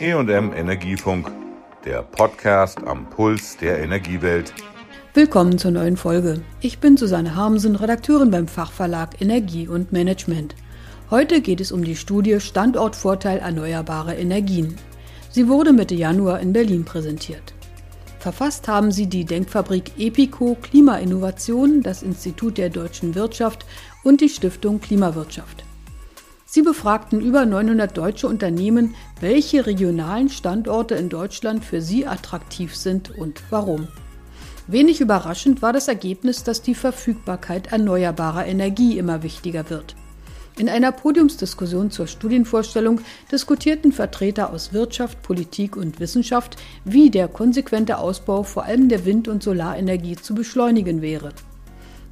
EM Energiefunk, der Podcast am Puls der Energiewelt. Willkommen zur neuen Folge. Ich bin Susanne Harmsen, Redakteurin beim Fachverlag Energie und Management. Heute geht es um die Studie Standortvorteil erneuerbare Energien. Sie wurde Mitte Januar in Berlin präsentiert. Verfasst haben sie die Denkfabrik EPICO Klimainnovation, das Institut der deutschen Wirtschaft und die Stiftung Klimawirtschaft. Sie befragten über 900 deutsche Unternehmen, welche regionalen Standorte in Deutschland für sie attraktiv sind und warum. Wenig überraschend war das Ergebnis, dass die Verfügbarkeit erneuerbarer Energie immer wichtiger wird. In einer Podiumsdiskussion zur Studienvorstellung diskutierten Vertreter aus Wirtschaft, Politik und Wissenschaft, wie der konsequente Ausbau vor allem der Wind- und Solarenergie zu beschleunigen wäre.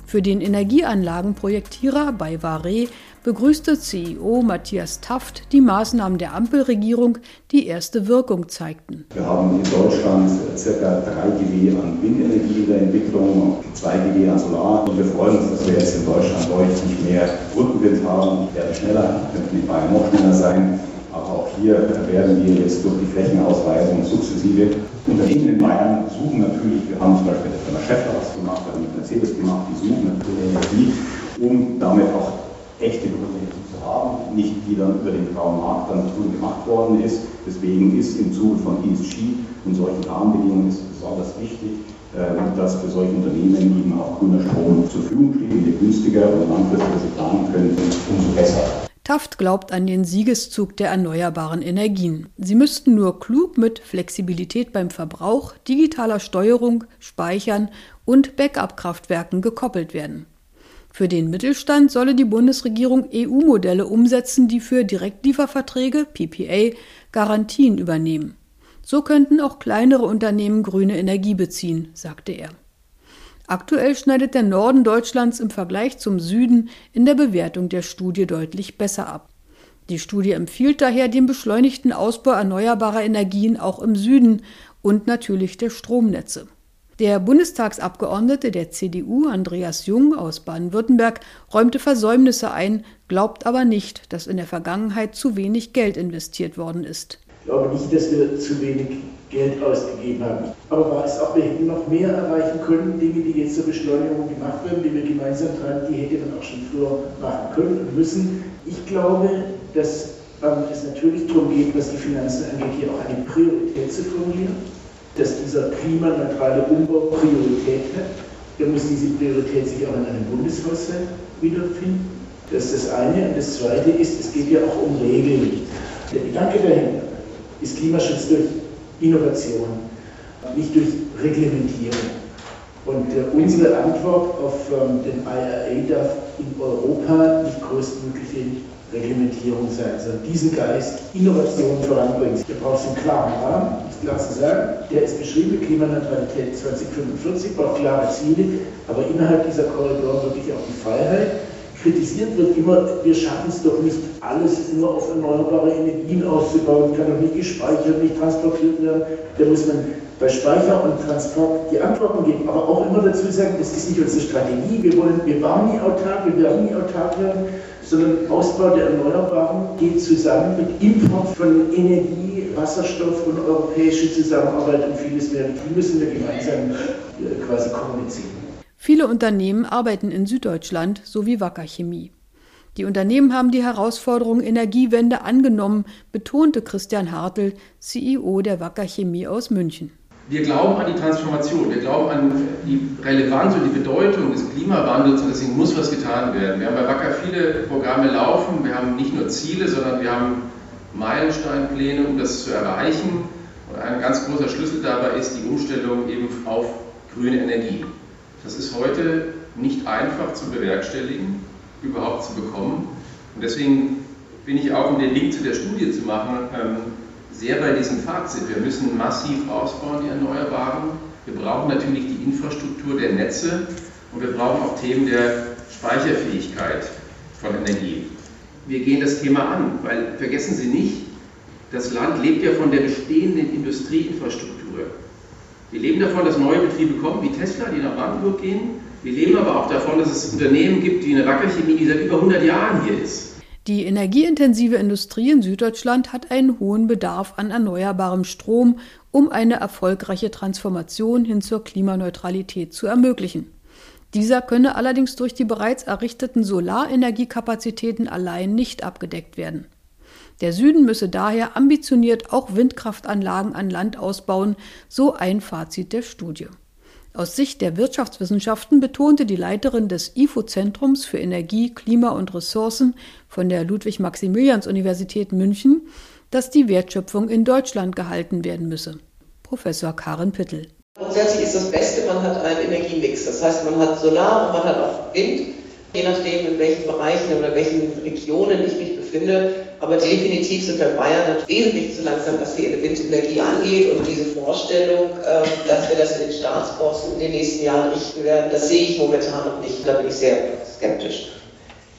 Für den Energieanlagenprojektierer bei Vare begrüßte CEO Matthias Taft die Maßnahmen der Ampelregierung, die erste Wirkung zeigten. Wir haben in Deutschland ca. 3 GW an Windenergie in der Entwicklung, 2 GW an Solar. Und wir freuen uns, dass wir jetzt in Deutschland deutlich mehr Rückenwind haben. Werden schneller, könnten in Bayern noch schneller sein. Aber auch hier werden wir jetzt durch die Flächenausweisung sukzessive. Unternehmen in Bayern suchen natürlich, wir haben zum Beispiel mit der Firma Schäffler Mercedes gemacht, die suchen natürlich Energie, um damit auch echte Gründe zu haben, nicht die dann über den grauen Markt dann früh gemacht worden ist. Deswegen ist im Zuge von ESG und solchen Rahmenbedingungen ist besonders wichtig, ähm, dass für solche Unternehmen eben auch grüner Strom zur Verfügung steht, je günstiger und langfristiger sie planen können, umso besser. Taft glaubt an den Siegeszug der erneuerbaren Energien. Sie müssten nur klug mit Flexibilität beim Verbrauch, digitaler Steuerung, Speichern und Backup-Kraftwerken gekoppelt werden. Für den Mittelstand solle die Bundesregierung EU-Modelle umsetzen, die für Direktlieferverträge PPA Garantien übernehmen. So könnten auch kleinere Unternehmen grüne Energie beziehen, sagte er. Aktuell schneidet der Norden Deutschlands im Vergleich zum Süden in der Bewertung der Studie deutlich besser ab. Die Studie empfiehlt daher den beschleunigten Ausbau erneuerbarer Energien auch im Süden und natürlich der Stromnetze. Der Bundestagsabgeordnete der CDU, Andreas Jung aus Baden-Württemberg, räumte Versäumnisse ein, glaubt aber nicht, dass in der Vergangenheit zu wenig Geld investiert worden ist. Ich glaube nicht, dass wir zu wenig Geld ausgegeben haben. Aber war es auch, wir hätten noch mehr erreichen können, Dinge, die jetzt zur Beschleunigung gemacht werden, die wir gemeinsam treiben, die hätte man auch schon früher machen können und müssen. Ich glaube, dass ähm, es natürlich darum geht, was die Finanzen angeht, hier auch eine Priorität zu formulieren dass dieser klimaneutrale Umbau Priorität hat. Da muss diese Priorität sich auch in einem Bundeshaushalt wiederfinden. Das ist das eine. Und das zweite ist, es geht ja auch um Regeln. Der Gedanke dahinter ist Klimaschutz durch Innovation, nicht durch Reglementierung. Und äh, unsere Antwort auf ähm, den IRA darf in Europa nicht größtmögliche Reglementierung sein, sondern diesen Geist Innovation voranbringen. Wir brauchen einen klaren Rahmen, ist klar zu sagen, der ist beschrieben, Klimaneutralität 2045, braucht klare Ziele, aber innerhalb dieser Korridore wirklich auch die Freiheit. Kritisiert wird immer, wir schaffen es doch nicht, alles nur auf erneuerbare Energien auszubauen, kann doch nicht gespeichert, nicht transportiert werden. Da muss man bei Speicher und Transport die Antworten geben, aber auch immer dazu sagen, das ist nicht unsere Strategie, wir wollen, wir waren nie autark, wir werden nie autark werden, sondern Ausbau der Erneuerbaren geht zusammen mit Import von Energie, Wasserstoff und europäische Zusammenarbeit und vieles mehr. Die müssen wir gemeinsam äh, quasi kommunizieren. Viele Unternehmen arbeiten in Süddeutschland, so wie Wacker Chemie. Die Unternehmen haben die Herausforderung Energiewende angenommen, betonte Christian Hartl, CEO der Wacker Chemie aus München wir glauben an die Transformation, wir glauben an die Relevanz und die Bedeutung des Klimawandels und deswegen muss was getan werden. Wir haben bei Wacker viele Programme laufen, wir haben nicht nur Ziele, sondern wir haben Meilensteinpläne, um das zu erreichen. Und ein ganz großer Schlüssel dabei ist die Umstellung eben auf grüne Energie. Das ist heute nicht einfach zu bewerkstelligen, überhaupt zu bekommen. Und deswegen bin ich auch, um den Link zu der Studie zu machen, ähm, sehr bei diesem Fazit. Wir müssen massiv ausbauen, die Erneuerbaren. Wir brauchen natürlich die Infrastruktur der Netze und wir brauchen auch Themen der Speicherfähigkeit von Energie. Wir gehen das Thema an, weil vergessen Sie nicht, das Land lebt ja von der bestehenden Industrieinfrastruktur. Wir leben davon, dass neue Betriebe kommen, wie Tesla, die nach Brandenburg gehen. Wir leben aber auch davon, dass es Unternehmen gibt, wie eine Wackerchemie, die seit über 100 Jahren hier ist. Die energieintensive Industrie in Süddeutschland hat einen hohen Bedarf an erneuerbarem Strom, um eine erfolgreiche Transformation hin zur Klimaneutralität zu ermöglichen. Dieser könne allerdings durch die bereits errichteten Solarenergiekapazitäten allein nicht abgedeckt werden. Der Süden müsse daher ambitioniert auch Windkraftanlagen an Land ausbauen, so ein Fazit der Studie. Aus Sicht der Wirtschaftswissenschaften betonte die Leiterin des IFO-Zentrums für Energie, Klima und Ressourcen von der Ludwig-Maximilians-Universität München, dass die Wertschöpfung in Deutschland gehalten werden müsse. Professor Karen Pittel. Grundsätzlich ist das Beste, man hat einen Energiemix. Das heißt, man hat Solar und man hat auch Wind, je nachdem, in welchen Bereichen oder welchen Regionen ich mich befinde. Aber definitiv sind wir Bayern wesentlich zu langsam, was die Windenergie angeht. Und diese Vorstellung, ähm, dass wir das in den Staatsposten in den nächsten Jahren richten werden, das sehe ich momentan noch nicht. Da bin ich sehr skeptisch.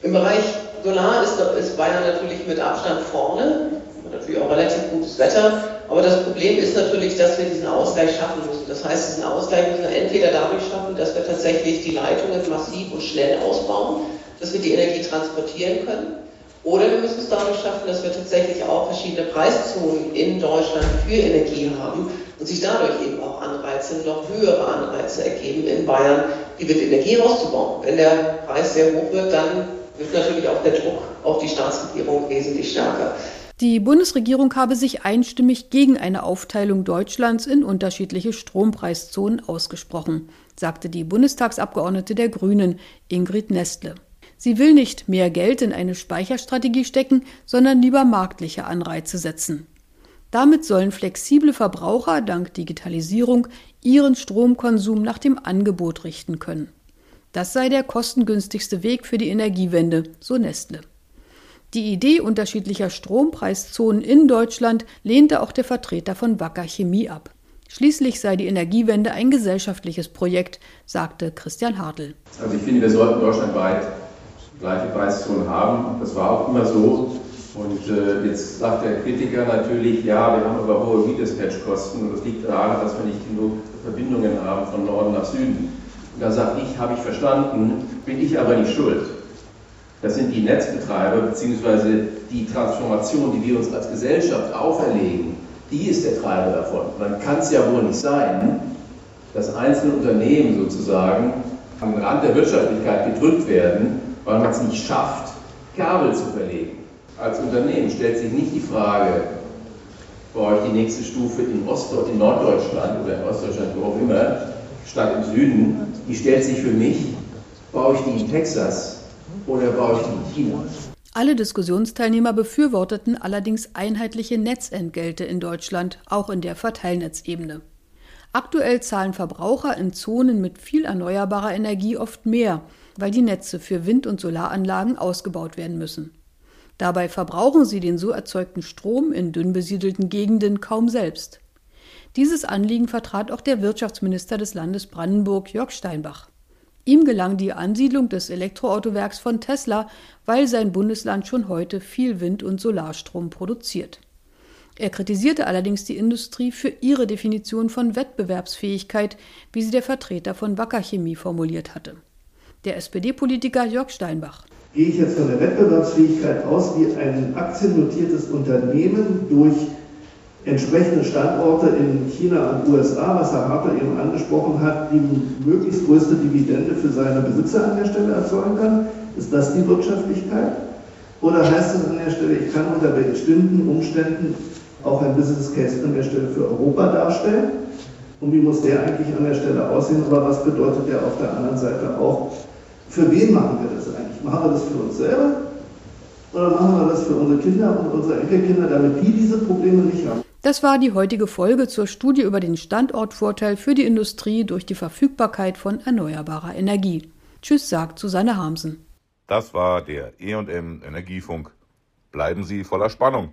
Im Bereich Solar ist, ist Bayern natürlich mit Abstand vorne. Natürlich auch relativ gutes Wetter. Aber das Problem ist natürlich, dass wir diesen Ausgleich schaffen müssen. Das heißt, diesen Ausgleich müssen wir entweder dadurch schaffen, dass wir tatsächlich die Leitungen massiv und schnell ausbauen, dass wir die Energie transportieren können. Oder wir müssen es dadurch schaffen, dass wir tatsächlich auch verschiedene Preiszonen in Deutschland für Energie haben und sich dadurch eben auch Anreize, noch höhere Anreize ergeben, in Bayern die Windenergie auszubauen. Wenn der Preis sehr hoch wird, dann wird natürlich auch der Druck auf die Staatsregierung wesentlich stärker. Die Bundesregierung habe sich einstimmig gegen eine Aufteilung Deutschlands in unterschiedliche Strompreiszonen ausgesprochen, sagte die Bundestagsabgeordnete der Grünen Ingrid Nestle. Sie will nicht mehr Geld in eine Speicherstrategie stecken, sondern lieber marktliche Anreize setzen. Damit sollen flexible Verbraucher dank Digitalisierung ihren Stromkonsum nach dem Angebot richten können. Das sei der kostengünstigste Weg für die Energiewende, so Nestle. Die Idee unterschiedlicher Strompreiszonen in Deutschland lehnte auch der Vertreter von Wacker Chemie ab. Schließlich sei die Energiewende ein gesellschaftliches Projekt, sagte Christian Hartl. Also ich finde, wir sollten deutschlandweit gleiche Preiszonen haben. Das war auch immer so. Und äh, jetzt sagt der Kritiker natürlich, ja, wir haben aber hohe Redispatch-Kosten und das liegt daran, dass wir nicht genug Verbindungen haben von Norden nach Süden. Und da sage ich, habe ich verstanden, bin ich aber nicht schuld. Das sind die Netzbetreiber bzw. die Transformation, die wir uns als Gesellschaft auferlegen. Die ist der Treiber davon. Dann kann es ja wohl nicht sein, dass einzelne Unternehmen sozusagen am Rand der Wirtschaftlichkeit gedrückt werden, weil man es nicht schafft, Kabel zu verlegen. Als Unternehmen stellt sich nicht die Frage, baue ich die nächste Stufe in, Ostdeutschland, in Norddeutschland oder in Ostdeutschland, wo auch immer, statt im Süden. Die stellt sich für mich, baue ich die in Texas oder baue ich die in China? Alle Diskussionsteilnehmer befürworteten allerdings einheitliche Netzentgelte in Deutschland, auch in der Verteilnetzebene. Aktuell zahlen Verbraucher in Zonen mit viel erneuerbarer Energie oft mehr, weil die Netze für Wind- und Solaranlagen ausgebaut werden müssen. Dabei verbrauchen sie den so erzeugten Strom in dünn besiedelten Gegenden kaum selbst. Dieses Anliegen vertrat auch der Wirtschaftsminister des Landes Brandenburg, Jörg Steinbach. Ihm gelang die Ansiedlung des Elektroautowerks von Tesla, weil sein Bundesland schon heute viel Wind- und Solarstrom produziert. Er kritisierte allerdings die Industrie für ihre Definition von Wettbewerbsfähigkeit, wie sie der Vertreter von Wacker Chemie formuliert hatte. Der SPD-Politiker Jörg Steinbach. Gehe ich jetzt von der Wettbewerbsfähigkeit aus, wie ein aktiennotiertes Unternehmen durch entsprechende Standorte in China und USA, was Herr Hartl eben angesprochen hat, die möglichst größte Dividende für seine Besitzer an der Stelle erzeugen kann? Ist das die Wirtschaftlichkeit? Oder heißt es an der Stelle, ich kann unter bestimmten Umständen auch ein Business Case an der Stelle für Europa darstellen? Und wie muss der eigentlich an der Stelle aussehen? Aber was bedeutet der auf der anderen Seite auch? Für wen machen wir das eigentlich? Machen wir das für uns selber? Oder machen wir das für unsere Kinder und unsere Enkelkinder, damit die diese Probleme nicht haben? Das war die heutige Folge zur Studie über den Standortvorteil für die Industrie durch die Verfügbarkeit von erneuerbarer Energie. Tschüss, sagt Susanne Harmsen. Das war der EM Energiefunk. Bleiben Sie voller Spannung.